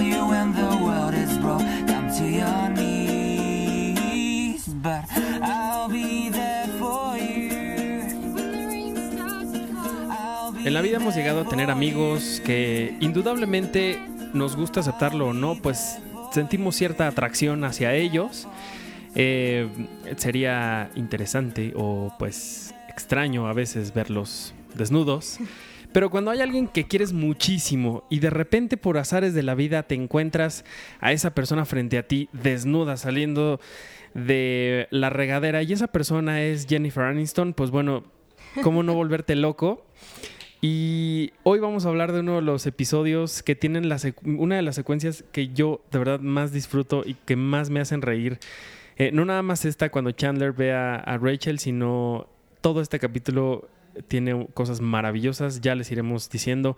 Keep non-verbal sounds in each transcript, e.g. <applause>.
you when the world is broke down to your knees. But I'll be there for you. I'll be En la vida hemos llegado a tener amigos que indudablemente nos gusta aceptarlo o no, pues sentimos cierta atracción hacia ellos. Eh, sería interesante o pues extraño a veces verlos desnudos. <laughs> Pero cuando hay alguien que quieres muchísimo y de repente por azares de la vida te encuentras a esa persona frente a ti desnuda saliendo de la regadera y esa persona es Jennifer Aniston, pues bueno, ¿cómo no volverte loco? Y hoy vamos a hablar de uno de los episodios que tienen la una de las secuencias que yo de verdad más disfruto y que más me hacen reír. Eh, no nada más esta cuando Chandler ve a Rachel, sino todo este capítulo tiene cosas maravillosas. Ya les iremos diciendo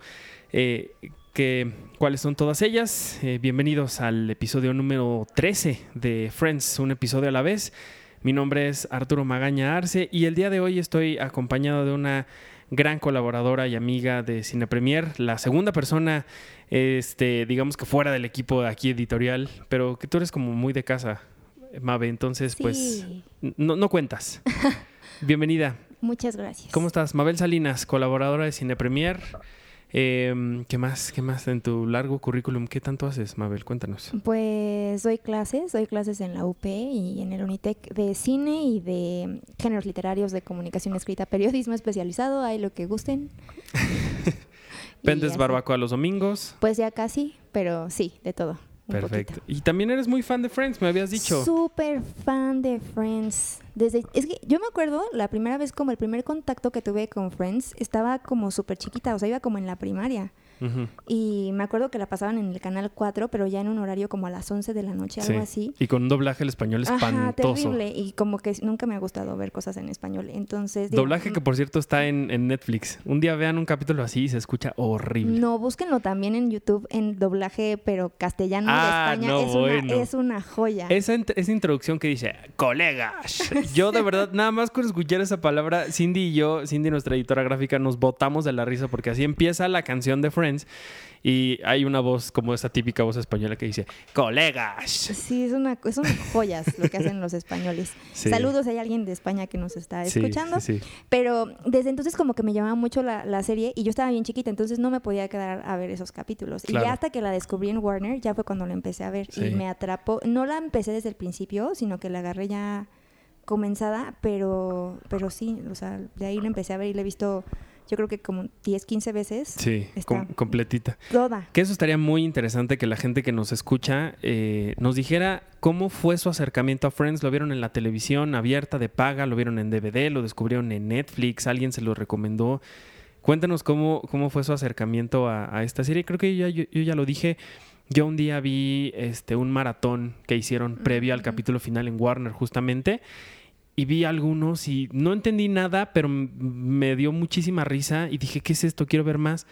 eh, que, cuáles son todas ellas. Eh, bienvenidos al episodio número 13 de Friends, un episodio a la vez. Mi nombre es Arturo Magaña Arce y el día de hoy estoy acompañado de una gran colaboradora y amiga de Cine Premier, la segunda persona, este, digamos que fuera del equipo de aquí editorial, pero que tú eres como muy de casa, Mabe, entonces pues no, no cuentas. <laughs> Bienvenida. Muchas gracias. ¿Cómo estás? Mabel Salinas, colaboradora de Cine Premier. Eh, ¿Qué más? ¿Qué más en tu largo currículum? ¿Qué tanto haces, Mabel? Cuéntanos. Pues doy clases, doy clases en la UP y en el Unitec de cine y de géneros literarios de comunicación escrita, periodismo especializado, hay lo que gusten. <laughs> Así. barbacoa los domingos. Pues ya casi, pero sí, de todo. Perfecto. poquito. Y también eres muy fan de Friends, me habías dicho. Súper fan de Friends. Desde, es que yo me acuerdo la primera vez, como el primer contacto que tuve con Friends, estaba como súper chiquita, o sea, iba como en la primaria. Y me acuerdo que la pasaban en el canal 4, pero ya en un horario como a las 11 de la noche, algo Sí. así. Y con un doblaje al español Ajá, espantoso. terrible. Y como que nunca me ha gustado ver cosas en español. Entonces. digo, Doblaje que por cierto está en, en Netflix. Un día vean un capítulo así y se escucha horrible. No, búsquenlo también en YouTube en doblaje, pero castellano Ah, de España. no, es, bueno. una, es una joya. Esa, esa introducción que dice, colegas. <laughs> Yo de verdad, nada más con escuchar esa palabra, Cindy y yo, Cindy, nuestra editora gráfica, nos botamos de la risa porque así empieza la canción de Friends y hay una voz como esa típica voz española que dice, colegas. Sí, es una, son joyas lo que hacen los españoles. <laughs> Sí. Saludos, hay alguien de España que nos está escuchando. sí, sí. Pero desde entonces como que me llamaba mucho la, la serie y yo estaba bien chiquita, entonces no me podía quedar a ver esos capítulos. Claro. Y ya hasta que la descubrí en Warner, ya fue cuando la empecé a ver y me atrapó. No la empecé desde el principio, sino que la agarré ya comenzada, pero, pero sí, o sea, de ahí la empecé a ver y la he visto yo creo que como 10, 15 veces. Sí, com- completita. Toda. Que eso estaría muy interesante que la gente que nos escucha eh, nos dijera cómo fue su acercamiento a Friends. ¿Lo vieron en la televisión abierta de paga? ¿Lo vieron en DVD? ¿Lo descubrieron en Netflix? ¿Alguien se lo recomendó? Cuéntanos cómo, cómo fue su acercamiento a, a esta serie. Creo que yo, yo ya lo dije. Yo un día vi este, un maratón que hicieron previo al capítulo final en Warner justamente y vi algunos y no entendí nada, pero me dio muchísima risa y dije, ¿qué es esto? Quiero ver más.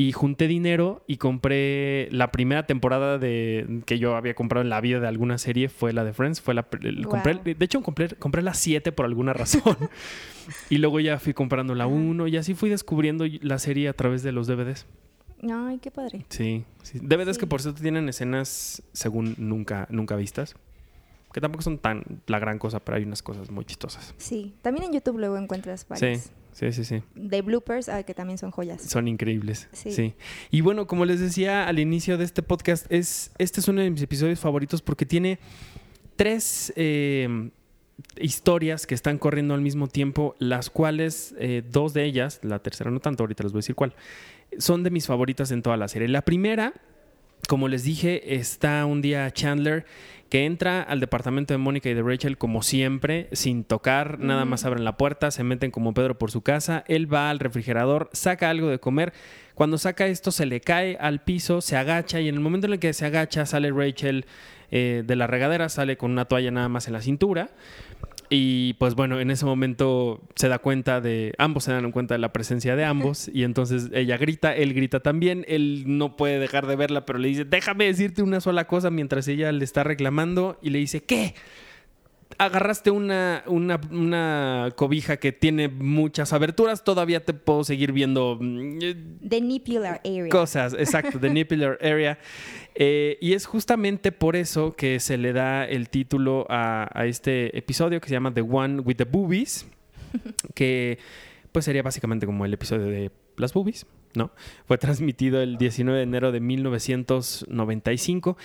Y junté dinero y compré la primera temporada de que yo había comprado en la vida de alguna serie, fue la de Friends. Fue la, Wow. compré, de hecho, compré, compré la 7 por alguna razón. <laughs> y luego ya fui comprando la Ajá. 1 y así fui descubriendo la serie a través de los DVDs. Ay, qué padre. Sí, sí. DVDs Sí. que por cierto tienen escenas según nunca, nunca vistas. Que tampoco son tan la gran cosa, pero hay unas cosas muy chistosas. Sí. También en YouTube luego encuentras varias. Sí, sí, sí, sí. De bloopers, ah, que también son joyas. Son increíbles. Sí. Sí. Y bueno, como les decía al inicio de este podcast, es, este es uno de mis episodios favoritos porque tiene tres eh, historias que están corriendo al mismo tiempo, las cuales eh, dos de ellas, la tercera no tanto, ahorita les voy a decir cuál, son de mis favoritas en toda la serie. La primera, como les dije, está un día Chandler que entra al departamento de Mónica y de Rachel como siempre, sin tocar, nada Ujú. más abren la puerta, se meten como Pedro por su casa, él va al refrigerador, saca algo de comer, cuando saca esto se le cae al piso, se agacha y en el momento en el que se agacha sale Rachel eh, de la regadera, sale con una toalla nada más en la cintura. Y pues bueno, en ese momento se da cuenta de, ambos se dan cuenta de la presencia de ambos y entonces ella grita, él grita también, él no puede dejar de verla, pero le dice, déjame decirte una sola cosa mientras ella le está reclamando y le dice, ¿qué? Agarraste una, una, una cobija que tiene muchas aberturas, todavía te puedo seguir viendo mm, eh, The Nippular Area. cosas, exacto, The Nippular Area. Eh, y es justamente por eso que se le da el título a, a este episodio que se llama The One with the Boobies, <laughs> que pues sería básicamente como el episodio de las boobies, ¿no? Fue transmitido el 19 de enero de 1995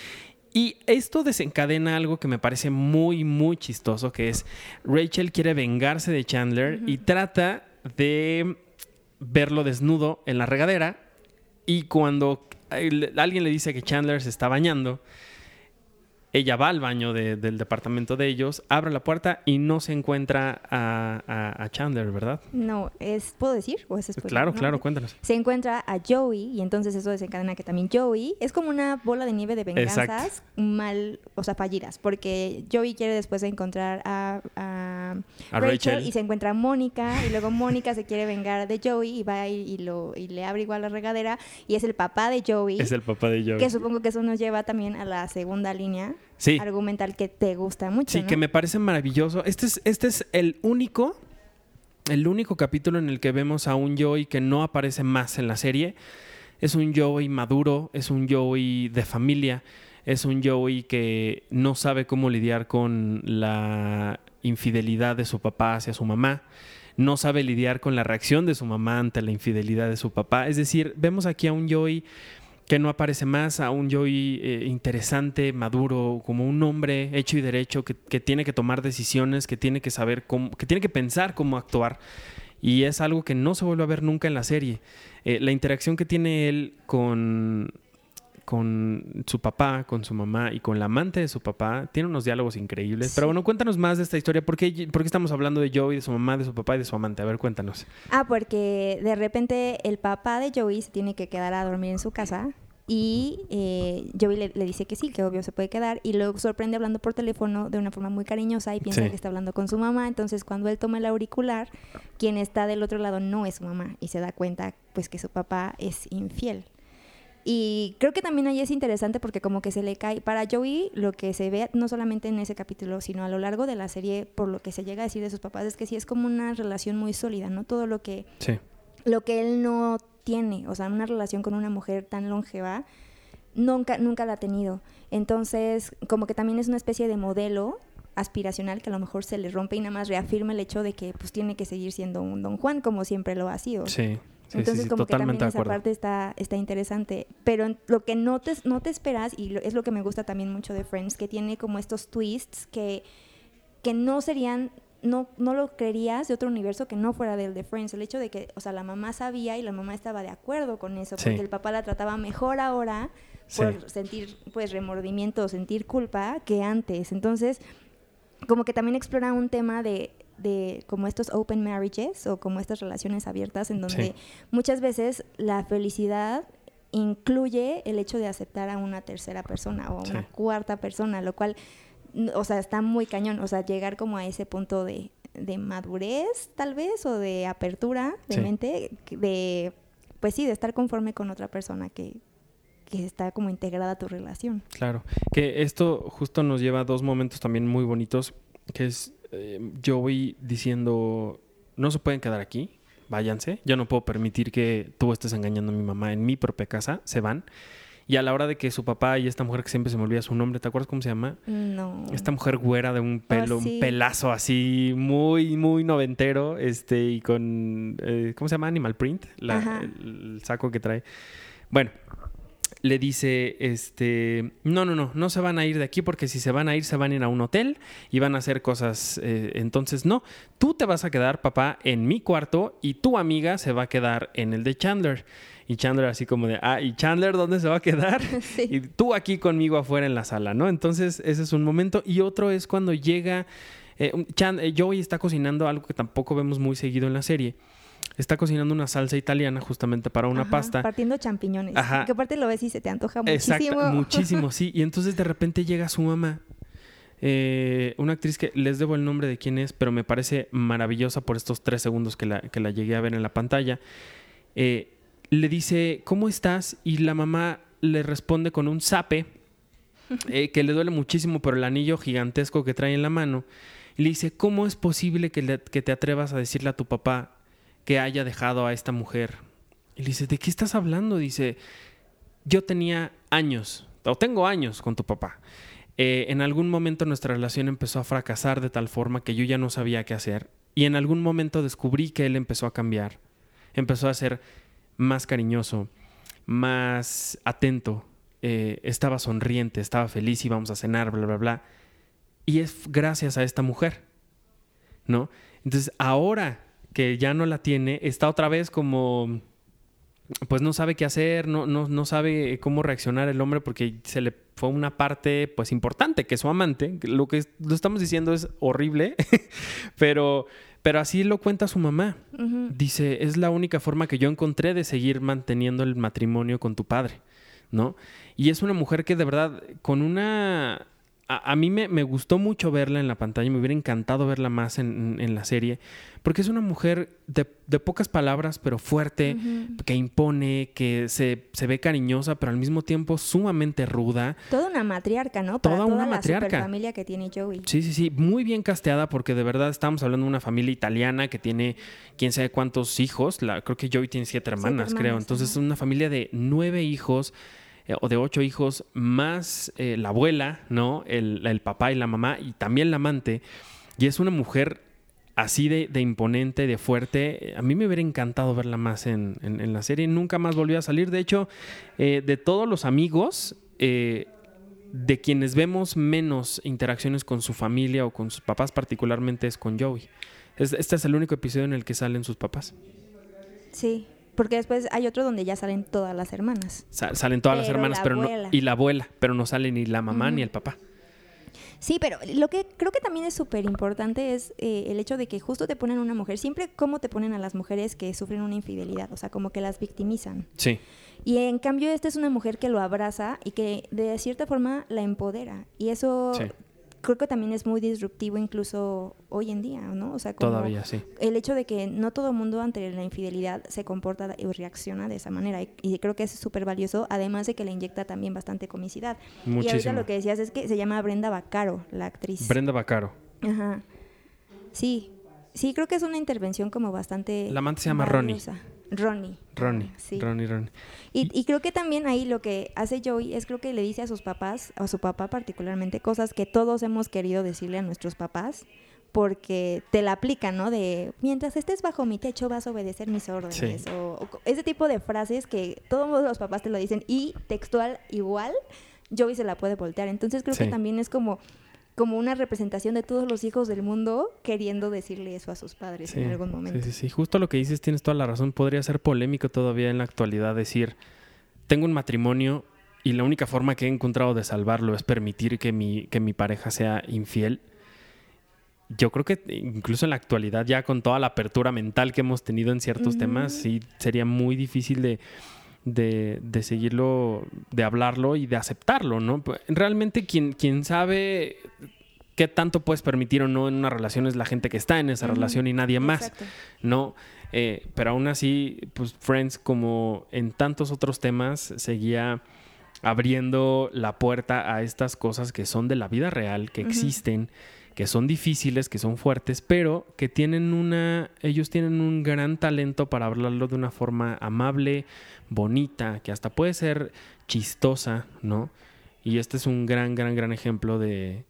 y esto desencadena algo que me parece muy, muy chistoso, que es Rachel quiere vengarse de Chandler y trata de verlo desnudo en la regadera y cuando el- alguien le dice que Chandler se está bañando, ella va al baño de- del departamento de ellos, abre la puerta y no se encuentra a, a- a Chandler, ¿verdad? No, es, ¿puedo decir? ¿O es spoiler? Claro, No, claro, cuéntanos. Se encuentra a Joey y entonces eso desencadena que también Joey es como una bola de nieve de venganzas Exacto. mal, o sea, fallidas, porque Joey quiere después encontrar a, a A Rachel, Rachel. y se encuentra a Mónica y luego Mónica se quiere vengar de Joey y va y, y lo, y le abre igual la regadera y es el papá de Joey, Es el papá de Joey. que supongo que eso nos lleva también a la segunda línea Sí. argumental que te gusta mucho, Sí, ¿no? que me parece maravilloso. Este es, este es el único, el único capítulo en el que vemos a un Joey que no aparece más en la serie. Es un Joey maduro, es un Joey de familia, es un Joey que no sabe cómo lidiar con la infidelidad de su papá hacia su mamá. No sabe lidiar con la reacción de su mamá ante la infidelidad de su papá. Es decir, vemos aquí a un Joey que no aparece más, a un Joey eh, interesante, maduro, como un hombre hecho y derecho, que, que tiene que tomar decisiones, que tiene que saber cómo, que tiene que pensar cómo actuar. Y es algo que no se vuelve a ver nunca en la serie. Eh, la interacción que tiene él con, con su papá, con su mamá y con la amante de su papá, tiene unos diálogos increíbles. Sí. Pero bueno, cuéntanos más de esta historia. ¿Por qué, por qué estamos hablando de Joey, de su mamá, de su papá y de su amante? A ver, cuéntanos. Ah, porque de repente el papá de Joey se tiene que quedar a dormir en su casa y eh, Joey le, le dice que sí, que obvio se puede quedar y luego sorprende hablando por teléfono de una forma muy cariñosa y piensa Sí. que está hablando con su mamá. Entonces cuando él toma el auricular, quien está del otro lado no es su mamá y se da cuenta pues que su papá es infiel. Y creo que también ahí es interesante porque como que se le cae, para Joey lo que se ve no solamente en ese capítulo, sino a lo largo de la serie, por lo que se llega a decir de sus papás, es que sí es como una relación muy sólida, ¿no? Todo lo que, Sí. lo que él no tiene, o sea, una relación con una mujer tan longeva, nunca, nunca la ha tenido. Entonces, como que también es una especie de modelo aspiracional que a lo mejor se le rompe y nada más reafirma el hecho de que pues tiene que seguir siendo un Don Juan como siempre lo ha sido. Sí. Sí, Entonces, sí, como que también esa parte está, está interesante. Pero lo que no te, no te esperas, y lo- es lo que me gusta también mucho de Friends, que tiene como estos twists que, que no serían, no, no lo creerías de otro universo que no fuera del de Friends. El hecho de que, o sea, la mamá sabía y la mamá estaba de acuerdo con eso, Sí. porque el papá la trataba mejor ahora Sí. por sentir, pues, remordimiento o sentir culpa que antes. Entonces, como que también explora un tema de, de como estos open marriages o como estas relaciones abiertas en donde Sí. muchas veces la felicidad incluye el hecho de aceptar a una tercera persona o a una cuarta persona, lo cual, o sea, está muy cañón, o sea, llegar como a ese punto de, de madurez tal vez o de apertura de Sí. mente, de, pues sí, de estar conforme con otra persona que, que está como integrada a tu relación. Claro, que esto justo nos lleva a dos momentos también muy bonitos, que es eh, Joey diciendo, no se pueden quedar aquí, váyanse, yo no puedo permitir que tú estés engañando a mi mamá en mi propia casa, se van. Y a la hora de que su papá y esta mujer que siempre se me olvida su nombre, ¿te acuerdas cómo se llama? No. Esta mujer güera de un pelo, Oh, sí. un pelazo así, muy, muy noventero, este, y con, eh, ¿cómo se llama? Animal Print, la- Ajá. el, el saco que trae. Bueno, le dice, este, no, no, no, no se van a ir de aquí porque si se van a ir, se van a ir a un hotel y van a hacer cosas. eh, entonces, no, tú te vas a quedar, papá, en mi cuarto y tu amiga se va a quedar en el de Chandler. Y Chandler así como de, ah, ¿y Chandler dónde se va a quedar? <laughs> Sí. Y tú aquí conmigo afuera en la sala, ¿no? Entonces, ese es un momento. Y otro es cuando llega, eh, Chan- eh, Joey está cocinando algo que tampoco vemos muy seguido en la serie. Está cocinando una salsa italiana justamente para una Ajá, pasta. Partiendo champiñones. Ajá. Que aparte lo ves y se te antoja muchísimo. Exacto, muchísimo, <laughs> sí. Y entonces de repente llega su mamá, eh, una actriz que les debo el nombre de quién es, pero me parece maravillosa por estos tres segundos que la, que la llegué a ver en la pantalla. Eh, le dice, ¿cómo estás? Y la mamá le responde con un zape <laughs> eh, que le duele muchísimo por el anillo gigantesco que trae en la mano. Y le dice, ¿cómo es posible que, le- que te atrevas a decirle a tu papá que haya dejado a esta mujer? Y le dice, ¿de qué estás hablando? Dice, yo tenía años, o tengo años con tu papá. Eh, en algún momento nuestra relación empezó a fracasar de tal forma que yo ya no sabía qué hacer. Y en algún momento descubrí que él empezó a cambiar. Empezó a ser más cariñoso, más atento. eh, estaba sonriente, estaba feliz, íbamos a cenar, bla, bla, bla. Y es gracias a esta mujer, ¿no? Entonces, ahora que ya no la tiene, está otra vez como pues no sabe qué hacer, no, no, no sabe cómo reaccionar el hombre porque se le fue una parte pues importante, que es su amante. Lo que lo estamos diciendo es horrible, <laughs> pero, pero así lo cuenta su mamá. Dice, es la única forma que yo encontré de seguir manteniendo el matrimonio con tu padre, ¿no? Y es una mujer que de verdad, con una... A, a mí me, me gustó mucho verla en la pantalla, me hubiera encantado verla más en, la serie, porque es una mujer de, de pocas palabras, pero fuerte, que impone, que se, se ve cariñosa, pero al mismo tiempo sumamente ruda. Toda una matriarca, ¿no? Toda Para una toda la matriarca. familia que tiene Joey. Sí, sí, sí, muy bien casteada porque de verdad estamos hablando de una familia italiana que tiene quién sabe cuántos hijos. La, creo que Joey tiene siete hermanas, creo. hermanas, Entonces es una familia de nueve hijos eh, o de ocho hijos, más eh, la abuela, ¿no? El, el papá y la mamá y también la amante. Y es una mujer así de, de imponente, de fuerte. A mí me hubiera encantado verla más en, en- la serie. Nunca más volvió a salir. De hecho, eh, de todos los amigos, eh, de quienes vemos menos interacciones con su familia o con sus papás, particularmente es con Joey. Es- este es el único episodio en el que salen sus papás. Sí, porque después hay otro donde ya salen todas las hermanas. Sa- salen todas las hermanas la pero no, y la abuela, pero no sale ni la mamá ni el papá. Sí, pero lo que creo que también es súper importante es eh, el hecho de que justo te ponen una mujer, siempre como te ponen a las mujeres que sufren una infidelidad, o sea, como que las victimizan. Sí, Y en cambio esta es una mujer que lo abraza y que de cierta forma la empodera. Y eso Sí. Creo que también es muy disruptivo incluso hoy en día, ¿no? O sea, como todavía sí. el hecho de que no todo mundo ante la infidelidad se comporta y reacciona de esa manera. Y, y creo que es súper valioso, además de que le inyecta también bastante comicidad. Y ahorita Muchísimo. lo que decías es que se llama Brenda Bacaro, la actriz. Brenda Bacaro. Ajá. Sí. Sí, creo que es una intervención como bastante. La amante se llama Ronnie. Ronnie. Ronnie. Sí. Ronnie, Ronnie. Y, y creo que también ahí lo que hace Joey es creo que le dice a sus papás, a su papá particularmente, cosas que todos hemos querido decirle a nuestros papás, porque te la aplican, ¿no? De mientras estés bajo mi techo vas a obedecer mis órdenes. Sí. O, o ese tipo de frases que todos los papás te lo dicen y textual igual, Joey se la puede voltear. Entonces creo Sí. que también es como como una representación de todos los hijos del mundo queriendo decirle eso a sus padres Sí, en algún momento. Sí, sí, sí. Justo lo que dices, tienes toda la razón. Podría ser polémico todavía en la actualidad decir, tengo un matrimonio y la única forma que he encontrado de salvarlo es permitir que mi, que mi pareja sea infiel. Yo creo que incluso en la actualidad, ya con toda la apertura mental que hemos tenido en ciertos temas, sí sería muy difícil de, de, de seguirlo, de hablarlo y de aceptarlo, ¿no? Pues, Realmente quien, quien sabe qué tanto puedes permitir o no en una relación es la gente que está en esa relación y nadie más. Exacto. ¿no? Eh, pero aún así, pues Friends, como en tantos otros temas, seguía abriendo la puerta a estas cosas que son de la vida real, que existen, que son difíciles, que son fuertes, pero que tienen una, ellos tienen un gran talento para hablarlo de una forma amable, bonita, que hasta puede ser chistosa, ¿no? Y este es un gran, gran, gran ejemplo de,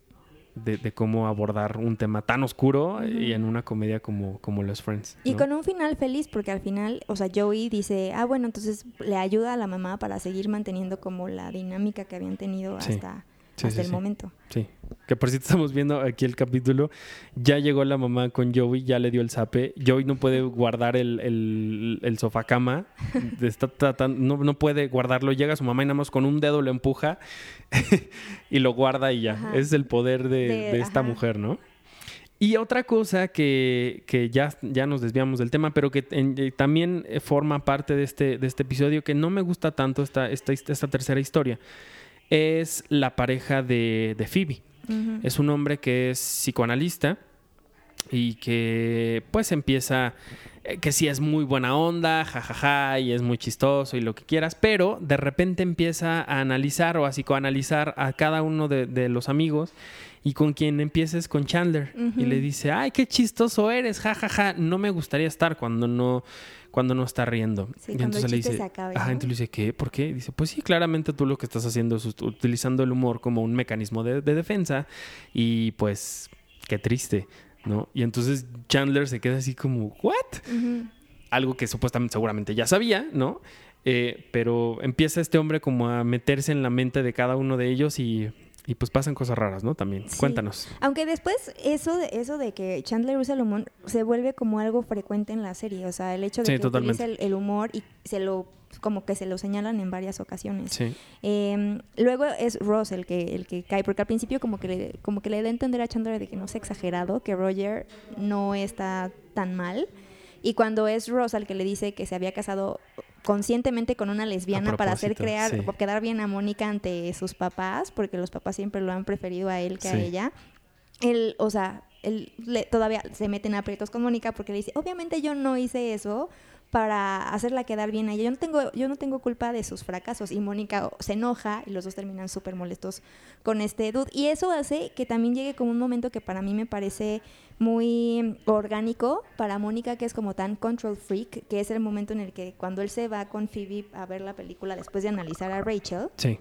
de, de cómo abordar un tema tan oscuro y en una comedia como, como Los Friends. Y con un final feliz, porque al final, o sea, Joey dice, ah, bueno, entonces le ayuda a la mamá para seguir manteniendo como la dinámica que habían tenido hasta, Sí, hasta sí, el momento. Sí. Que por cierto <laughs> estamos viendo aquí el capítulo. Ya llegó la mamá con Joey, ya le dio el zape. Joey no puede guardar el, el, el sofá cama. <laughs> Está tratando- no, no puede guardarlo. Llega su mamá y nada más con un dedo lo empuja <laughs> y lo guarda y ya. Ajá. Ese es el poder de, De- de esta mujer, ¿no? Y otra cosa que, que ya, ya nos desviamos del tema, pero que en- eh, también forma parte de este, de este episodio, que no me gusta tanto esta, esta, esta tercera historia, es la pareja de, de Phoebe. Es un hombre que es psicoanalista y que pues empieza que sí es muy buena onda, jajaja, y es muy chistoso y lo que quieras, pero de repente empieza a analizar o a psicoanalizar a cada uno de, de los amigos y con quien empieces con Chandler y le dice, ay, qué chistoso eres, jajaja, no me gustaría estar cuando no cuando no está riendo. Sí, y entonces le dice, acabe, ajá, ¿no? entonces le dice, ¿qué? ¿Por qué? Dice, pues sí, claramente tú lo que estás haciendo es ut- utilizando el humor como un mecanismo de, de defensa y pues qué triste, ¿no? Y entonces Chandler se queda así como, ¿what? Algo que supuestamente seguramente ya sabía, ¿no? Eh, pero empieza este hombre como a meterse en la mente de cada uno de ellos y, y pues pasan cosas raras, ¿no? También. Sí. Cuéntanos. Aunque después eso de, eso de que Chandler usa el humor se vuelve como algo frecuente en la serie. O sea, el hecho de Sí, que totalmente. utiliza el, el humor y se lo como que se lo señalan en varias ocasiones. Sí. Eh, luego es Ross el que, el que cae, porque al principio como que, le, como que le da a entender a Chandler de que no es exagerado, que Roger no está tan mal. Y cuando es Ross el que le dice que se había casado conscientemente con una lesbiana para hacer crear, sí. quedar bien a Mónica ante sus papás, porque los papás siempre lo han preferido a él que a ella. Él, o sea, él le- todavía se mete en aprietos con Mónica porque le dice, obviamente yo no hice eso para hacerla quedar bien a ella. Yo no tengo, yo no tengo culpa de sus fracasos. Y Mónica se enoja y los dos terminan súper molestos con este dude. Y eso hace que también llegue como un momento que para mí me parece muy orgánico para Mónica, que es como tan control freak, que es el momento en el que cuando él se va con Phoebe a ver la película después de analizar a Rachel, Sí.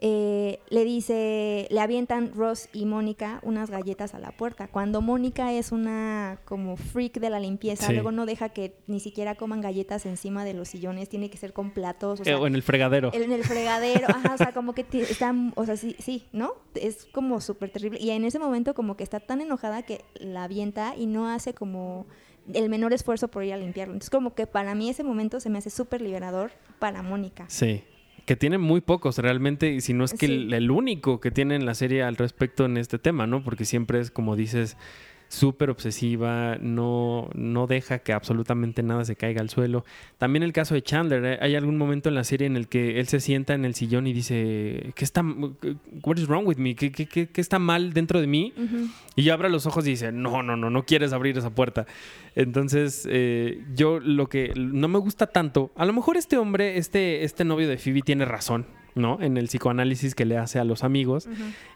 Eh, le dice, le avientan Ross y Mónica unas galletas a la puerta. Cuando Mónica es una como freak de la limpieza, Sí. luego no deja que ni siquiera coman galletas encima de los sillones, tiene que ser con platos, o Eh, sea, o en el fregadero. en el fregadero, ajá, o sea, como que está, o sea, sí, sí, ¿no? Es como súper terrible. Y en ese momento como que está tan enojada que la avienta y no hace como el menor esfuerzo por ir a limpiarlo. Entonces como que para mí ese momento se me hace súper liberador para Mónica. Sí. Que tiene muy pocos realmente, y si no es que Sí. el, el único que tiene en la serie al respecto en este tema, ¿no? Porque siempre es, como dices, súper obsesiva, no, no deja que absolutamente nada se caiga al suelo. También el caso de Chandler, ¿eh? hay algún momento en la serie en el que él se sienta en el sillón y dice, ¿qué está, what is wrong with me? ¿Qué, qué, qué- qué está mal dentro de mí? Y abre los ojos y dice, no, no, no, no quieres abrir esa puerta. Entonces, eh, yo lo que no me gusta tanto, a lo mejor este hombre, este, este novio de Phoebe tiene razón, ¿no? En el psicoanálisis que le hace a los amigos.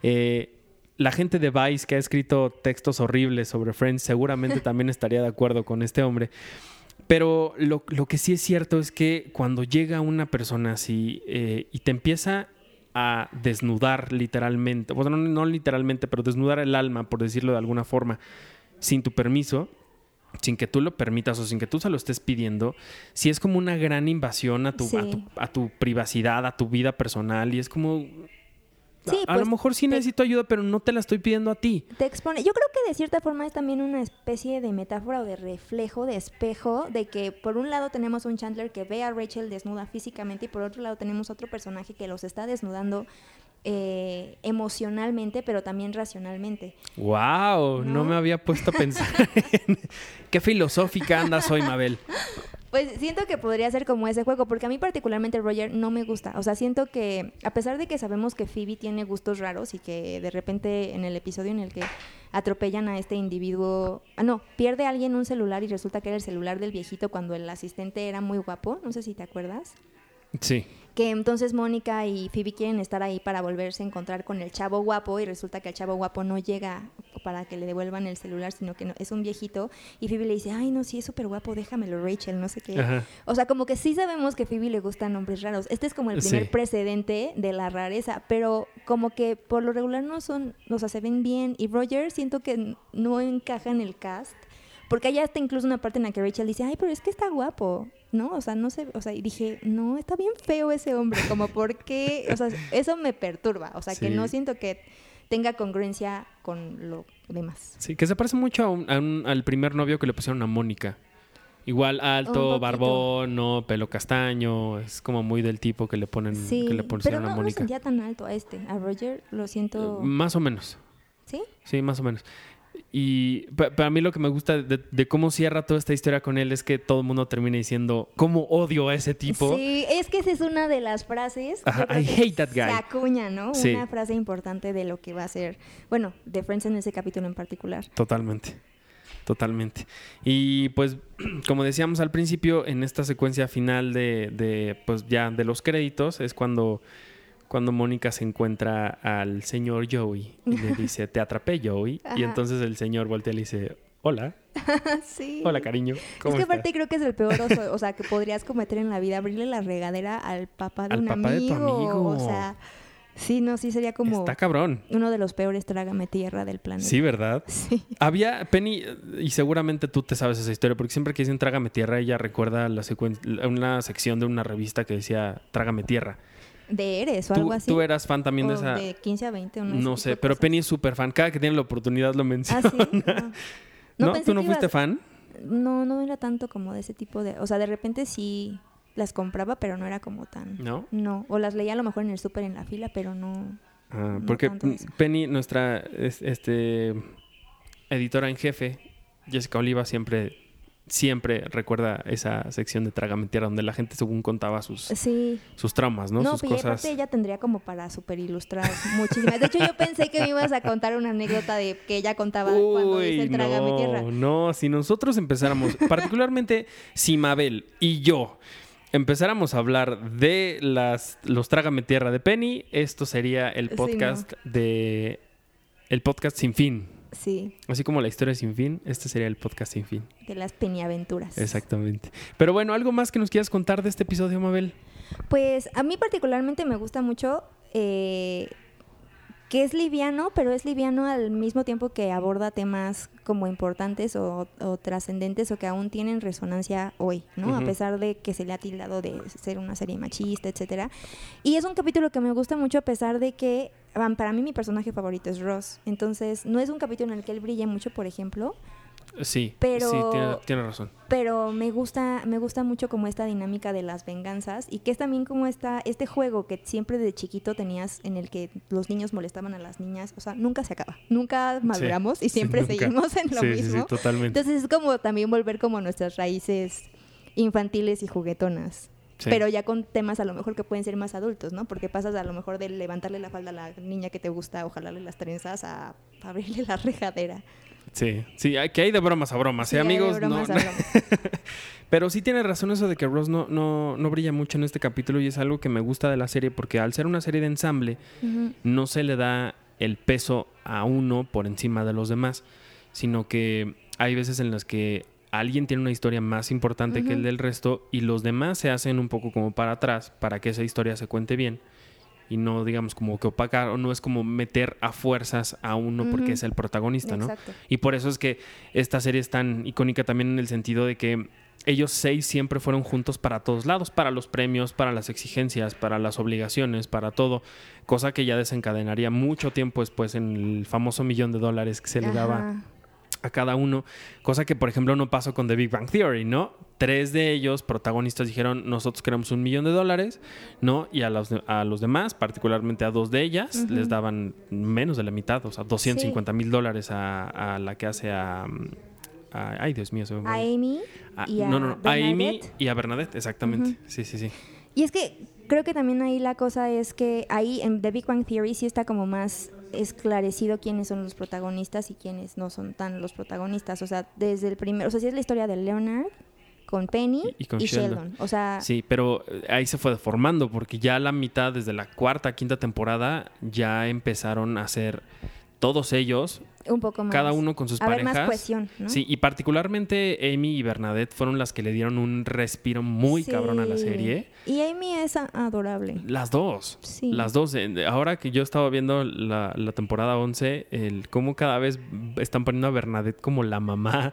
Eh, la gente de Vice que ha escrito textos horribles sobre Friends seguramente <laughs> también estaría de acuerdo con este hombre. Pero lo, lo que sí es cierto es que cuando llega una persona así eh, y te empieza a desnudar literalmente, bueno, no, no literalmente, pero desnudar el alma, por decirlo de alguna forma, sin tu permiso, sin que tú lo permitas o sin que tú se lo estés pidiendo, sí es como una gran invasión a tu, a tu, a tu privacidad, a tu vida personal y es como... Sí, a, a pues, lo mejor sí necesito ayuda, pero no te la estoy pidiendo a ti. te expone. Yo creo que de cierta forma es también una especie de metáfora o de reflejo, de espejo, de que por un lado tenemos un Chandler que ve a Rachel desnuda físicamente y por otro lado tenemos otro personaje que los está desnudando eh, emocionalmente, pero también racionalmente. ¡Wow! No, ¿No? me había puesto a pensar <laughs> en qué filosófica andas hoy, Mabel. Pues siento que podría ser como ese juego, porque a mí particularmente Roger no me gusta. O sea, siento que a pesar de que sabemos que Phoebe tiene gustos raros y que de repente en el episodio en el que atropellan a este individuo, ah no, pierde a alguien un celular y resulta que era el celular del viejito cuando el asistente era muy guapo, no sé si te acuerdas. Sí. Que entonces Mónica y Phoebe quieren estar ahí para volverse a encontrar con el chavo guapo y resulta que el chavo guapo no llega para que le devuelvan el celular, sino que no- es un viejito. Y Phoebe le dice, ay, no, sí, es súper guapo, déjamelo, Rachel, no sé qué. Ajá. O sea, como que sí sabemos que a Phoebe le gustan nombres raros. Este es como el primer Sí. precedente de la rareza, pero como que por lo regular no son, o sea, se ven bien. Y Roger siento que no encaja en el cast, porque allá está incluso una parte en la que Rachel dice, ay, pero es que está guapo, ¿no? O sea, no sé, o sea, y dije, no, está bien feo ese hombre, como porque, o sea, eso me perturba, o sea, que no siento que tenga congruencia con lo demás. Sí, que se parece mucho a un- a un- al primer novio que le pusieron a Mónica. Igual alto, barbón, no, pelo castaño. Es como muy del tipo que le ponen, Sí, que le pero pusieron no a Mónica. sentía tan alto a este, a Roger lo siento, Eh, Más o menos. ¿sí? Sí, más o menos. Y pa- para mí lo que me gusta de, de cómo cierra toda esta historia con él es que todo el mundo termina diciendo, ¿cómo odio a ese tipo? Sí, es que esa es una de las frases. Ajá, I hate that guy. Se acuña, ¿no? Sí. Una frase importante de lo que va a ser, bueno, de Friends en ese capítulo en particular. Totalmente. Totalmente. Y pues, <clears throat> como decíamos al principio, en esta secuencia final de, de, pues ya de los créditos, es cuando, cuando Mónica se encuentra al señor Joey y le <laughs> dice, te atrapé Joey. Y entonces el señor voltea y le dice, hola, <laughs> sí. hola cariño. Es ¿cómo que estás?". aparte creo que es el peor oso, o sea, que <laughs> podrías cometer en la vida, abrirle la regadera al papá de Al un papá de tu amigo. O sea, sí, no, sí sería como Está cabrón. uno de los peores trágame tierra del planeta. Sí, ¿verdad? Sí. Había, Penny, y seguramente tú te sabes esa historia, porque siempre que dicen Trágame Tierra, ella recuerda la una sección de una revista que decía Trágame Tierra. De Eres o algo así. tú eras fan también de esa... de 15 a 20, uno de No sé, pero. Penny es súper fan. Cada que tiene la oportunidad lo menciona. Ah, sí. <laughs> ¿No? pensé ¿Tú no fuiste ibas- fan? No, no era tanto como de ese tipo de... O sea, de repente sí las compraba, pero no era como tan... No. No, o las leía a lo mejor en el súper en la fila, pero no... Ah, No porque. Penny, nuestra es- este, editora en jefe, Jessica Oliva, siempre, siempre recuerda esa sección de Trágame Tierra donde la gente según contaba sus, Sí. sus traumas, ¿no? No, sus pero y cosas. aparte ella tendría como para super ilustrar muchísimas. De hecho, yo pensé que me ibas a contar una anécdota de que ella contaba cuando dice Uy, Trágame Tierra. no, no, si nosotros empezáramos, particularmente si Mabel y yo empezáramos a hablar de las los Trágame Tierra de Penny, esto sería el Sí, podcast de el podcast sin fin. Sí, Así como la historia sin fin, este sería el podcast sin fin. de las peñaventuras. Exactamente. Pero bueno, algo más que nos quieras contar de este episodio, Mabel. Pues a mí particularmente me gusta mucho eh, que es liviano, pero es liviano al mismo tiempo que aborda temas como importantes o, o trascendentes o que aún tienen resonancia hoy, ¿no? A pesar de que se le ha tildado de ser una serie machista, etcétera. Y es un capítulo que me gusta mucho a pesar de que para mí mi personaje favorito es Ross. Entonces, no es un capítulo en el que él brille mucho, por ejemplo, Sí, Pero- sí, tiene, tiene razón. pero me gusta me gusta mucho como esta dinámica de las venganzas y que es también como esta este juego que siempre de chiquito tenías en el que los niños molestaban a las niñas o sea nunca se acaba nunca maduramos y siempre <laughs> seguimos en lo sí, mismo sí, totalmente. entonces es como también volver como a nuestras raíces infantiles y juguetonas Sí. pero ya con temas a lo mejor que pueden ser más adultos, ¿no? Porque pasas a lo mejor de levantarle la falda a la niña que te gusta o jalarle las trenzas a abrirle la rejadera. Sí, sí, hay- que hay de bromas a bromas, Sí, ¿eh, hay de amigos? No- bromas a bromas. <laughs> Pero sí tiene razón eso de que Ross no, no, no brilla mucho en este capítulo y es algo que me gusta de la serie porque al ser una serie de ensamble no se le da el peso a uno por encima de los demás, sino que hay veces en las que alguien tiene una historia más importante que el del resto y los demás se hacen un poco como para atrás para que esa historia se cuente bien y no digamos como que opacar o no es como meter a fuerzas a uno porque es el protagonista, ¿no? Exacto. Y por eso es que esta serie es tan icónica también en el sentido de que ellos seis siempre fueron juntos para todos lados, para los premios, para las exigencias, para las obligaciones, para todo, cosa que ya desencadenaría mucho tiempo después en el famoso millón de dólares que se le daba. A cada uno, cosa que por ejemplo no pasó con The Big Bang Theory, ¿no? Tres de ellos, protagonistas, dijeron nosotros queremos un millón de dólares, ¿no? Y a los, a los demás, particularmente a dos de ellas, les daban menos de la mitad, o sea, 250 mil dólares a, a la que hace a, a- Ay, Dios mío, se me. A Amy A- y a no, no, no, a Amy y a Bernadette, exactamente. Sí, sí, sí. Y es que creo que también ahí la cosa es que ahí en The Big Bang Theory sí está como más esclarecido quiénes son los protagonistas y quiénes no son tan los protagonistas. O sea, desde el primero, o sea, sí es la historia de Leonard con Penny Y- y con Sheldon. Sheldon. O sea, Sí, pero eh, ahí se fue deformando porque ya a la mitad, desde la cuarta, quinta temporada, ya empezaron a hacer todos ellos, un poco más. cada uno con sus Haber parejas. más cohesión, ¿no? Sí, y particularmente Amy y Bernadette fueron las que le dieron un respiro muy Sí. cabrón a la serie. Y Amy es adorable. Las dos. Sí. Las dos. Ahora que yo estaba viendo la, la temporada 11, el cómo cada vez están poniendo a Bernadette como la mamá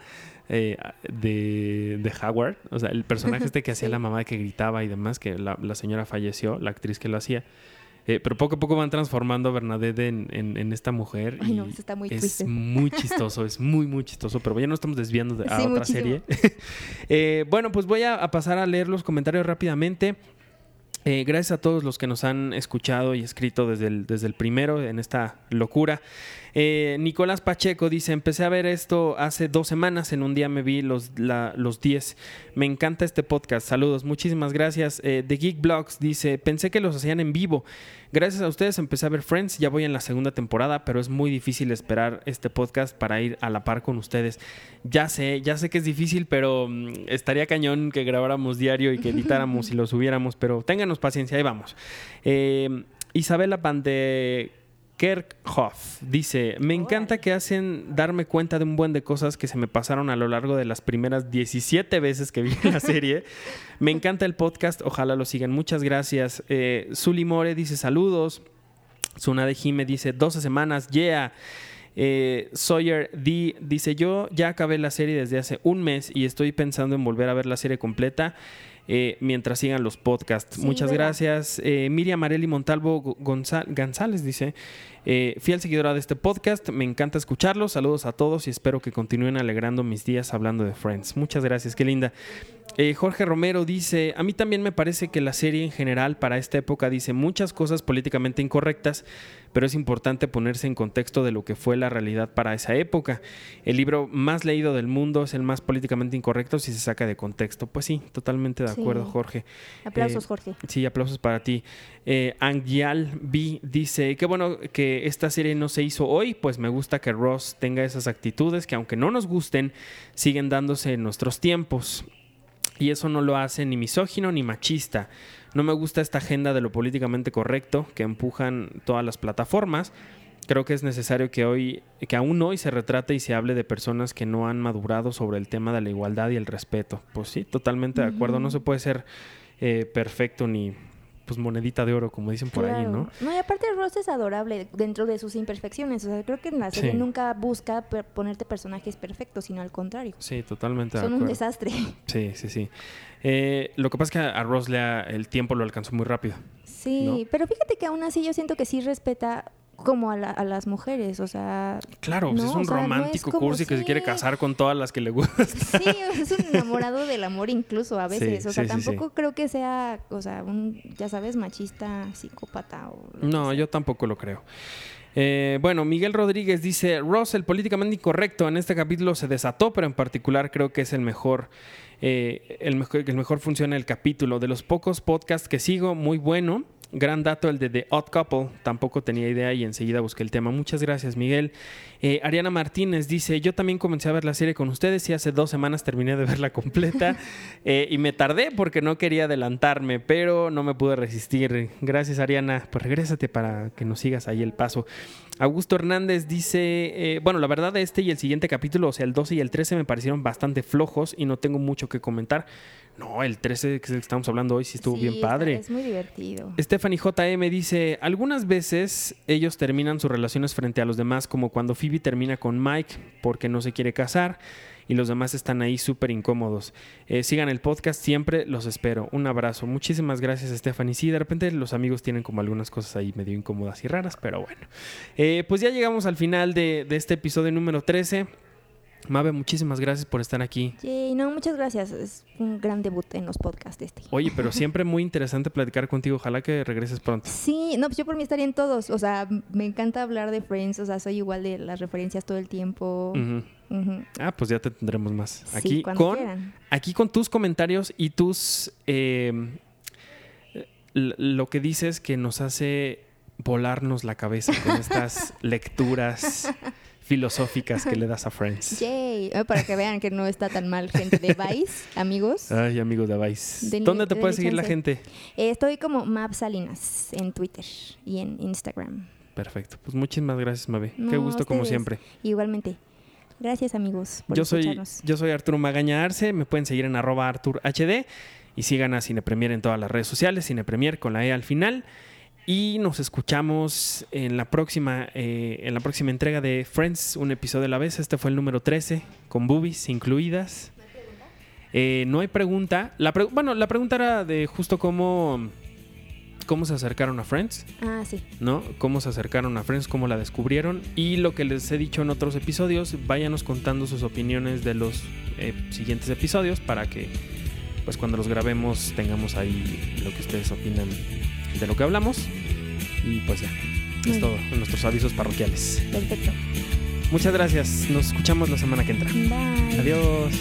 eh, de, de Howard. O sea, el personaje <laughs> este que hacía Sí. la mamá que gritaba y demás, que la, la señora falleció, la actriz que lo hacía. Eh, pero poco a poco van transformando a Bernadette en, en- en esta mujer. Ay, y no, eso está muy es muy <laughs> chistoso, es muy, muy chistoso. Pero ya no estamos desviando de, a Sí, otra muchísimo. serie. <laughs> Eh, bueno, pues voy a, a pasar a leer los comentarios rápidamente. Eh, gracias a todos los que nos han escuchado y escrito desde el, desde el primero en esta locura. Eh, Nicolás Pacheco dice, empecé a ver esto hace dos semanas, en un día me vi los, la- los 10. Me encanta este podcast, saludos, muchísimas gracias. Eh, The Geek Blogs dice, pensé que los hacían en vivo. Gracias a ustedes empecé a ver Friends, ya voy en la segunda temporada, pero es muy difícil esperar este podcast para ir a la par con ustedes. Ya sé, ya sé que es difícil, pero mm, estaría cañón que grabáramos diario y que editáramos y lo subiéramos, pero ténganos paciencia, ahí vamos. Eh, Isabela Pande Kerkhoff dice, me encanta que hacen darme cuenta de un buen de cosas que se me pasaron a lo largo de las primeras 17 veces que vi la serie. me encanta el podcast, ojalá lo sigan. Muchas gracias. Eh, More dice saludos. Zuna de Jime dice 12 semanas, yeah. Eh, Sawyer D dice yo ya acabé la serie desde hace un mes y estoy pensando en volver a ver la serie completa. Eh, mientras sigan los podcasts. Sí, Muchas ¿verdad? gracias. Eh, Miriam Marelli Montalvo González dice, eh, fiel seguidora de este podcast, me encanta escucharlos. Saludos a todos y espero que continúen alegrando mis días hablando de Friends. Muchas gracias, qué linda. Eh, Jorge Romero dice, a mí también me parece que la serie en general para esta época dice muchas cosas políticamente incorrectas, pero es importante ponerse en contexto de lo que fue la realidad para esa época. El libro más leído del mundo es el más políticamente incorrecto si se saca de contexto. Pues sí, totalmente de Sí. acuerdo, Jorge. Aplausos, Eh, Jorge. Sí, aplausos para ti. Eh, Angyal B dice, qué bueno que esta serie no se hizo hoy, pues me gusta que Ross tenga esas actitudes que aunque no nos gusten, siguen dándose en nuestros tiempos. Y eso no lo hace ni misógino ni machista. No me gusta esta agenda de lo políticamente correcto que empujan todas las plataformas. Creo que es necesario que hoy, que aún hoy se retrate y se hable de personas que no han madurado sobre el tema de la igualdad y el respeto. Pues sí, totalmente de acuerdo. No se puede ser eh, perfecto ni pues monedita de oro, como dicen por ahí, ¿no? Claro. y aparte Ross es adorable dentro de sus imperfecciones. O sea, creo que en la serie Sí. nunca busca per- ponerte personajes perfectos, sino al contrario. Sí, totalmente de Son un desastre. <laughs> Sí, sí, sí. Eh, lo que pasa es que a Ross le ha- el tiempo lo alcanzó muy rápido. Sí, ¿No? pero fíjate que aún así yo siento que sí respeta como a, la- a las mujeres, o sea, Claro, pues No, es un o sea, no es romántico como cursi que se quiere casar con todas las que le gustan. sí, es un enamorado del amor incluso a veces, Sí, o sea, sí, sí, sí. tampoco creo que sea, o sea, un, ya sabes, machista, psicópata o... No, yo tampoco lo creo. Eh, bueno, Miguel Rodríguez dice, Ross, el políticamente incorrecto en este capítulo se desató, pero en particular creo que es el mejor, eh, el mejor, el mejor funciona el capítulo. De los pocos podcasts que sigo, muy bueno. Gran dato el de The Odd Couple, tampoco tenía idea y enseguida busqué el tema. Muchas gracias, Miguel. Eh, Ariana Martínez dice, yo también comencé a ver la serie con ustedes y hace dos semanas terminé de verla completa <laughs> eh, y me tardé porque no quería adelantarme, pero no me pude resistir. Gracias, Ariana. Pues regrésate para que nos sigas ahí el paso. Augusto Hernández dice, eh, bueno, la verdad este y el siguiente capítulo, o sea, el 12 y el 13 me parecieron bastante flojos y no tengo mucho que comentar. No, el 13 que es el que estamos hablando hoy sí estuvo Sí, bien padre. es muy divertido. Stephanie JM dice, algunas veces ellos terminan sus relaciones frente a los demás, como cuando Phoebe termina con Mike porque no se quiere casar y los demás están ahí súper incómodos. Eh, sigan el podcast, siempre los espero. Un abrazo. Muchísimas gracias Stephanie. Sí, de repente los amigos tienen como algunas cosas ahí medio incómodas y raras, pero bueno. Eh, pues ya llegamos al final de, de este episodio número 13. Mabe, muchísimas gracias por estar aquí. Yay, no, muchas gracias. Es un gran debut en los podcasts este. Oye, pero <laughs> siempre muy interesante platicar contigo. Ojalá que regreses pronto. Sí, no, pues yo por mí estaría en todos. O sea, me encanta hablar de Friends. O sea, soy igual de las referencias todo el tiempo. Ah, pues ya te tendremos más. Sí, Aquí con quieran. aquí con tus comentarios y tus eh, lo que dices que nos hace volarnos la cabeza con estas <laughs> lecturas filosóficas que le das a Friends. <laughs> Yay. Eh, Para que vean que no está tan mal, gente de Vice, <laughs> amigos. Ay, amigos de Vice. ¿Dónde te puede seguir la gente? Eh, estoy como Map Salinas en Twitter y en Instagram. Perfecto. Pues muchísimas gracias, Mabe. Qué gusto como siempre. Igualmente. Gracias, amigos, por Yo soy, yo soy Arturo Magaña Arce. Me pueden seguir en arroba Artur HD y sigan a Cinepremier en todas las redes sociales. Cinepremier con la E al final. Y nos escuchamos en la próxima, eh, en la próxima entrega de Friends, un episodio a la vez. Este fue el número 13, con boobies incluidas. Eh, no hay pregunta. La pre- bueno, la pregunta era de justo cómo, cómo se acercaron a Friends. Ah, sí. ¿no? Cómo se acercaron a Friends, cómo la descubrieron y lo que les he dicho en otros episodios, váyanos contando sus opiniones de los eh, siguientes episodios para que pues cuando los grabemos tengamos ahí lo que ustedes opinan de lo que hablamos y pues ya, es Muy todo, nuestros avisos parroquiales. Perfecto. Muchas gracias, nos escuchamos la semana que entra. Bye. Adiós.